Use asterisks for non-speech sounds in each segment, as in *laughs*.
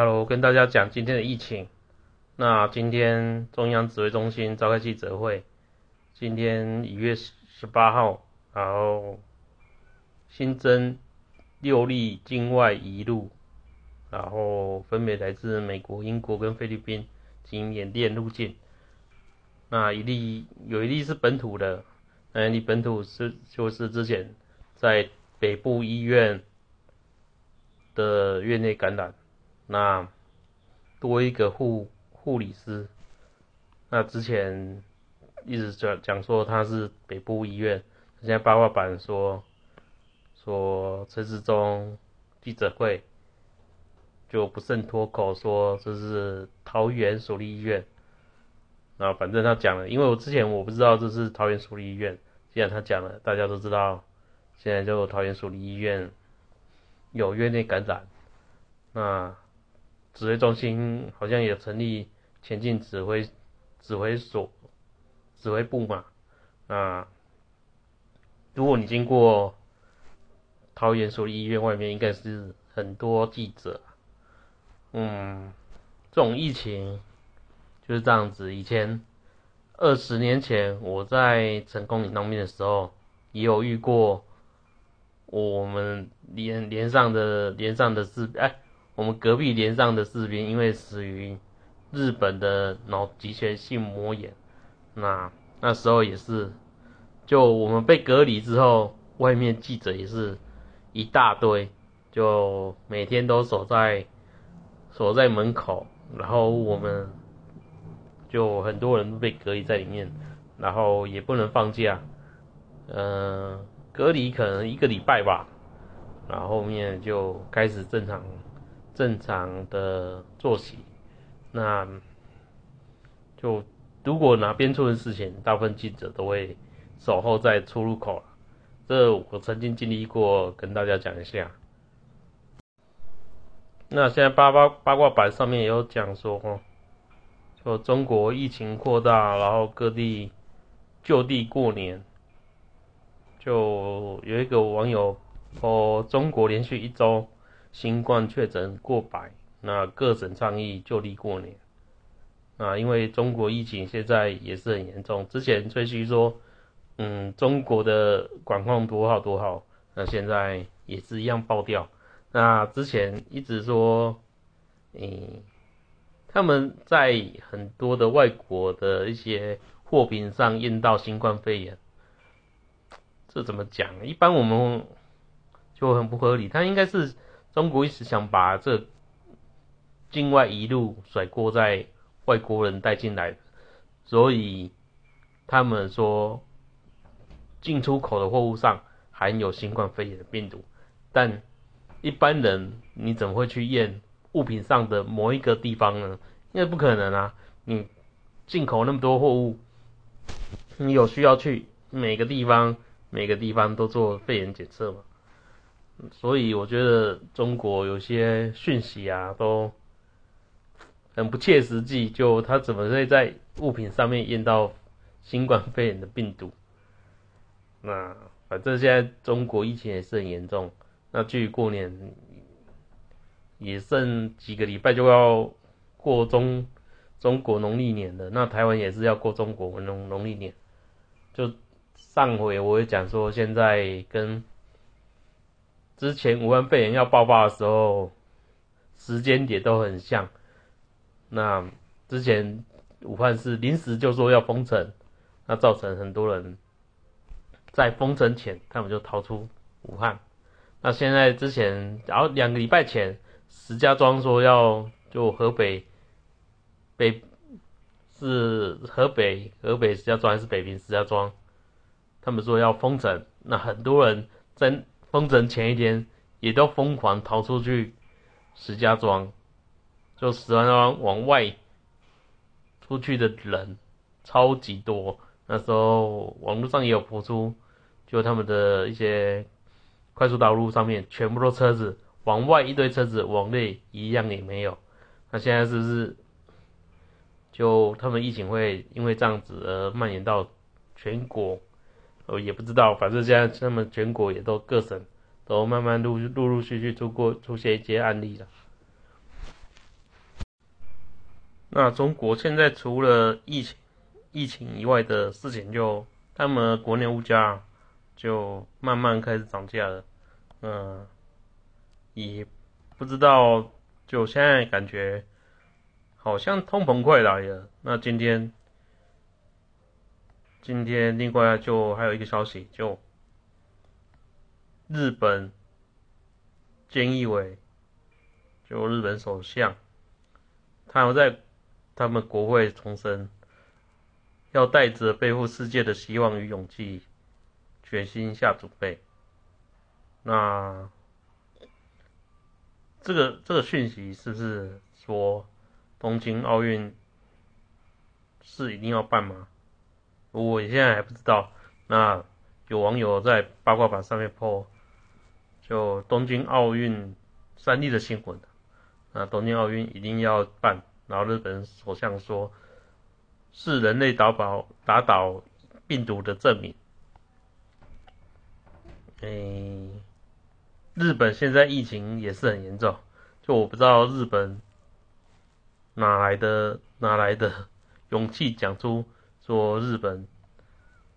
Hello，跟大家讲今天的疫情。那今天中央指挥中心召开记者会，今天一月十八号，然后新增六例境外移入，然后分别来自美国、英国跟菲律宾及缅甸入境。那一例有一例是本土的，那一例本土是就是之前在北部医院的院内感染。那多一个护护理师，那之前一直讲讲说他是北部医院，现在八卦版说说陈志忠记者会就不慎脱口说这是桃园属立医院，那反正他讲了，因为我之前我不知道这是桃园属立医院，既然他讲了，大家都知道，现在就桃园属立医院有院内感染，那。指挥中心好像也成立前进指挥指挥所指挥部嘛，啊，如果你经过桃园所医院外面，应该是很多记者，嗯，这种疫情就是这样子。以前二十年前我在成功岭当面的时候，也有遇过我们连连上的连上的是哎。我们隔壁连上的士兵，因为死于日本的脑脊髓性膜炎，那那时候也是，就我们被隔离之后，外面记者也是一大堆，就每天都守在守在门口，然后我们就很多人被隔离在里面，然后也不能放假，嗯，隔离可能一个礼拜吧，然后后面就开始正常。正常的作息，那就如果哪边出了事情，大部分记者都会守候在出入口这我曾经经历过，跟大家讲一下。那现在八八八卦版上面也有讲说，哦说中国疫情扩大，然后各地就地过年，就有一个网友说，中国连续一周。新冠确诊过百，那各省倡议就地过年。啊，因为中国疫情现在也是很严重，之前吹嘘说，嗯，中国的管控多好多好，那现在也是一样爆掉。那之前一直说，嗯，他们在很多的外国的一些货品上验到新冠肺炎，这怎么讲？一般我们就很不合理，他应该是。中国一直想把这境外一路甩锅在外国人带进来，所以他们说进出口的货物上含有新冠肺炎的病毒，但一般人你怎么会去验物品上的某一个地方呢？因为不可能啊！你进口那么多货物，你有需要去每个地方每个地方都做肺炎检测吗？所以我觉得中国有些讯息啊，都很不切实际。就他怎么会在物品上面验到新冠肺炎的病毒？那反正现在中国疫情也是很严重。那距离过年也剩几个礼拜就要过中中国农历年了。那台湾也是要过中国农农历年。就上回我也讲说，现在跟之前武汉肺炎要爆发的时候，时间点都很像。那之前武汉是临时就说要封城，那造成很多人在封城前他们就逃出武汉。那现在之前，然后两个礼拜前，石家庄说要就河北北是河北河北石家庄还是北平石家庄，他们说要封城，那很多人在。封城前一天，也都疯狂逃出去石家庄，就石家庄往外出去的人超级多。那时候网络上也有播出，就他们的一些快速道路上面全部都车子，往外一堆车子，往内一样也没有。那现在是不是就他们疫情会因为这样子而蔓延到全国？哦也不知道，反正现在他们全国也都各省都慢慢陆陆陆续续出过出现一些案例了。那中国现在除了疫情疫情以外的事情，就他们国内物价就慢慢开始涨价了，嗯，也不知道，就现在感觉好像通膨快来了。那今天今天另外就还有一个消息，就日本菅义伟，就日本首相，他有在。他们国会重申，要带着背负世界的希望与勇气，决心下准备。那这个这个讯息是不是说东京奥运是一定要办吗？我现在还不知道。那有网友在八卦版上面 po，就东京奥运三立的新闻，那东京奥运一定要办。然后日本首相说，是人类打倒打倒病毒的证明。诶，日本现在疫情也是很严重，就我不知道日本哪来的哪来的勇气讲出说日本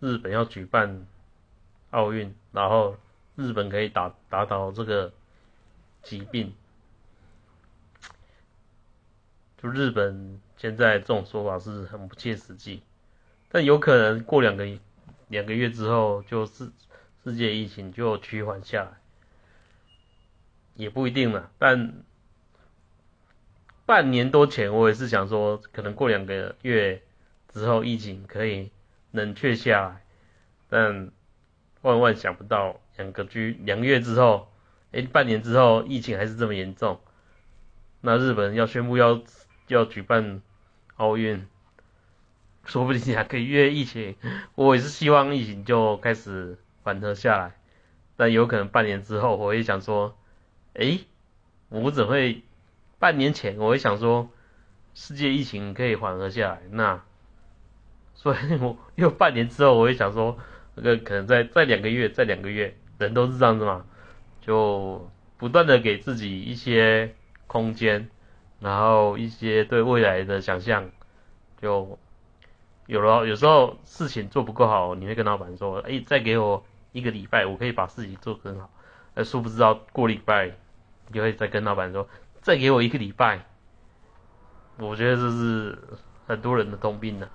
日本要举办奥运，然后日本可以打打倒这个疾病。就日本现在这种说法是很不切实际，但有可能过两个两个月之后，就世世界疫情就趋缓下来，也不一定了。但半年多前，我也是想说，可能过两个月之后，疫情可以冷却下来，但万万想不到，两个居两个月之后，哎，半年之后，疫情还是这么严重，那日本要宣布要。要举办奥运，说不定还可以约疫情。我也是希望疫情就开始缓和下来，但有可能半年之后，我会想说，哎，我怎会半年前我会想说，世界疫情可以缓和下来，那所以我又半年之后，我会想说，那个可能再再两个月，再两个月，人都是这样子嘛，就不断的给自己一些空间。然后一些对未来的想象，就有了。有时候事情做不够好，你会跟老板说：“哎，再给我一个礼拜，我可以把事情做更好。”而殊不知道过礼拜，你就会再跟老板说：“再给我一个礼拜。”我觉得这是很多人的通病呢。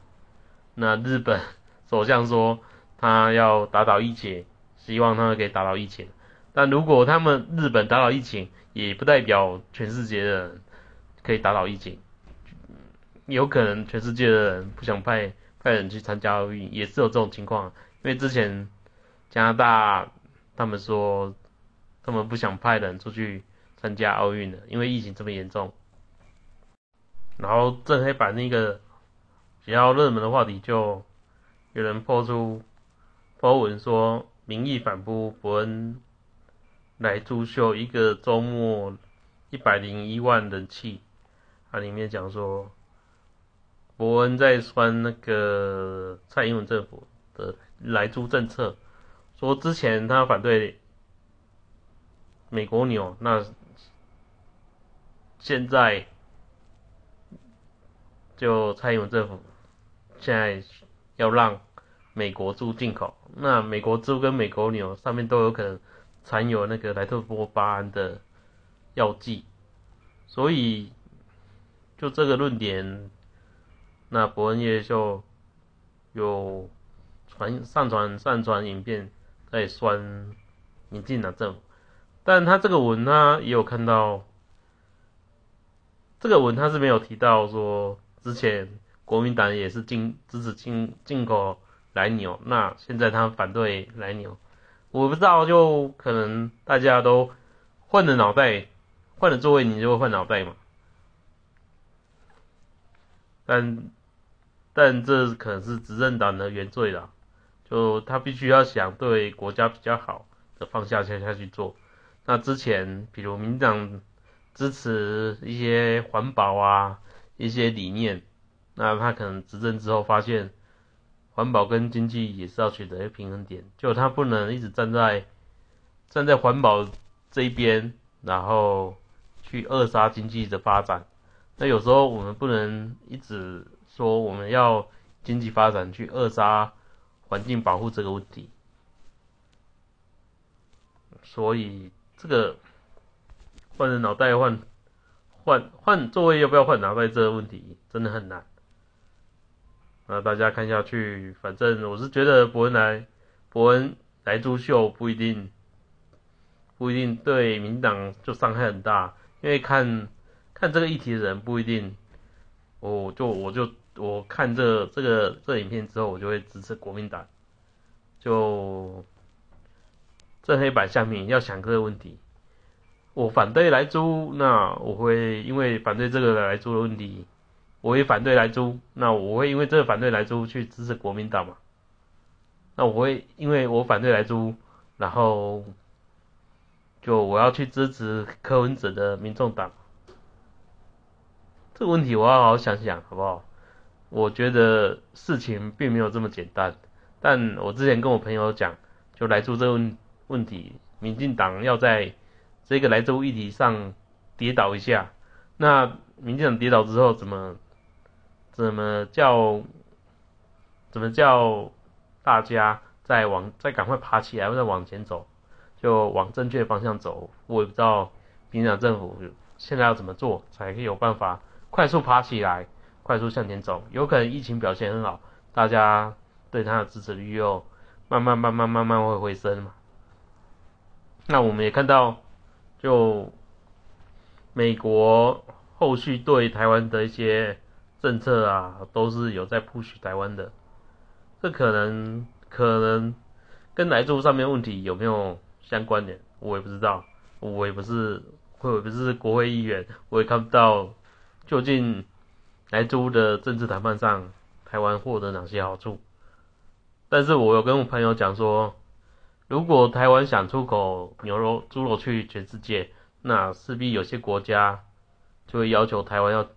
那日本 *laughs* 首相说他要打倒疫情，希望他可以打倒疫情。但如果他们日本打倒疫情，也不代表全世界的人。可以打倒疫情，有可能全世界的人不想派派人去参加奥运，也是有这种情况。因为之前加拿大他们说他们不想派人出去参加奥运的，因为疫情这么严重。然后正黑板那个比较热门的话题，就有人抛出抛文说，民意反扑伯恩来珠秀一个周末一百零一万人气。它里面讲说，伯恩在酸那个蔡英文政府的来租政策，说之前他反对美国牛，那现在就蔡英文政府现在要让美国猪进口，那美国猪跟美国牛上面都有可能含有那个莱特波巴胺的药剂，所以。就这个论点，那伯恩叶就有传上传上传影片在酸民进党政府，但他这个文他也有看到，这个文他是没有提到说之前国民党也是进支持进进口来牛，那现在他反对来牛，我不知道就可能大家都换了脑袋，换了座位你就会换脑袋嘛。但但这可能是执政党的原罪啦，就他必须要想对国家比较好的方向下下去做。那之前，比如民党支持一些环保啊一些理念，那他可能执政之后发现环保跟经济也是要取得一个平衡点，就他不能一直站在站在环保这一边，然后去扼杀经济的发展。那有时候我们不能一直说我们要经济发展去扼杀环境保护这个问题，所以这个换人脑袋换换换座位要不要换脑袋这个问题真的很难。那大家看下去，反正我是觉得伯恩来伯恩来珠秀不一定不一定对民党就伤害很大，因为看看这个议题的人不一定，我就我就我看这这个这影片之后，我就会支持国民党。就这黑板下面要想这个问题，我反对来租，那我会因为反对这个来租的问题。我会反对来租，那我会因为这个反对来租去支持国民党嘛？那我会因为我反对来租，然后就我要去支持柯文哲的民众党。这个问题我要好好想想，好不好？我觉得事情并没有这么简单。但我之前跟我朋友讲，就来租这个问问题，民进党要在这个来租议题上跌倒一下。那民进党跌倒之后怎么？怎么叫？怎么叫大家再往再赶快爬起来，或者往前走，就往正确的方向走？我也不知道民党政府现在要怎么做，才可以有办法快速爬起来，快速向前走。有可能疫情表现很好，大家对他的支持率又慢慢慢慢慢慢会回升嘛？那我们也看到，就美国后续对台湾的一些。政策啊，都是有在 push 台湾的，这可能可能跟来住上面问题有没有相关联，我也不知道，我也不是，我也不是国会议员，我也看不到究竟来租的政治谈判上，台湾获得哪些好处。但是我有跟我朋友讲说，如果台湾想出口牛肉、猪肉去全世界，那势必有些国家就会要求台湾要。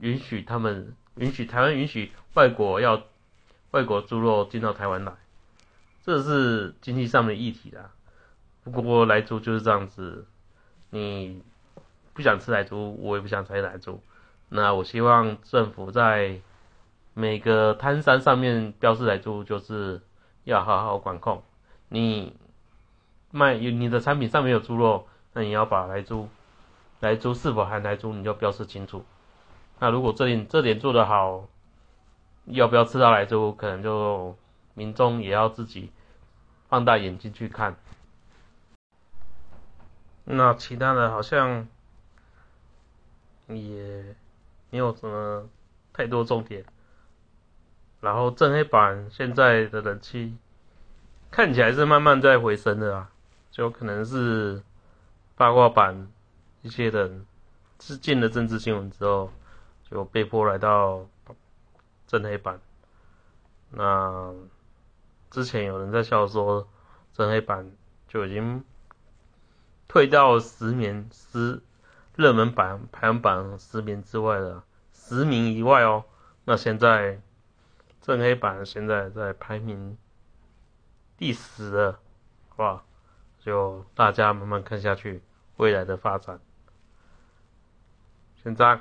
允许他们允许台湾允许外国要外国猪肉进到台湾来，这是经济上面议题啦。不过来猪就是这样子，你不想吃来猪，我也不想吃来猪。那我希望政府在每个摊商上面标示来猪，就是要好好管控。你卖你的产品上面有猪肉，那你要把来猪来猪是否含来猪，你就标示清楚。那如果这点这点做得好，要不要吃到来猪，可能就民众也要自己放大眼睛去看。那其他的好像也没有什么太多重点。然后正黑板现在的人气看起来是慢慢在回升的啊，就可能是八卦版一些人是进了政治新闻之后。就被迫来到正黑板。那之前有人在笑说，正黑板就已经退到十名十热门榜排行榜十名之外了，十名以外哦。那现在正黑板现在在排名第十了，好不好？就大家慢慢看下去未来的发展。现在。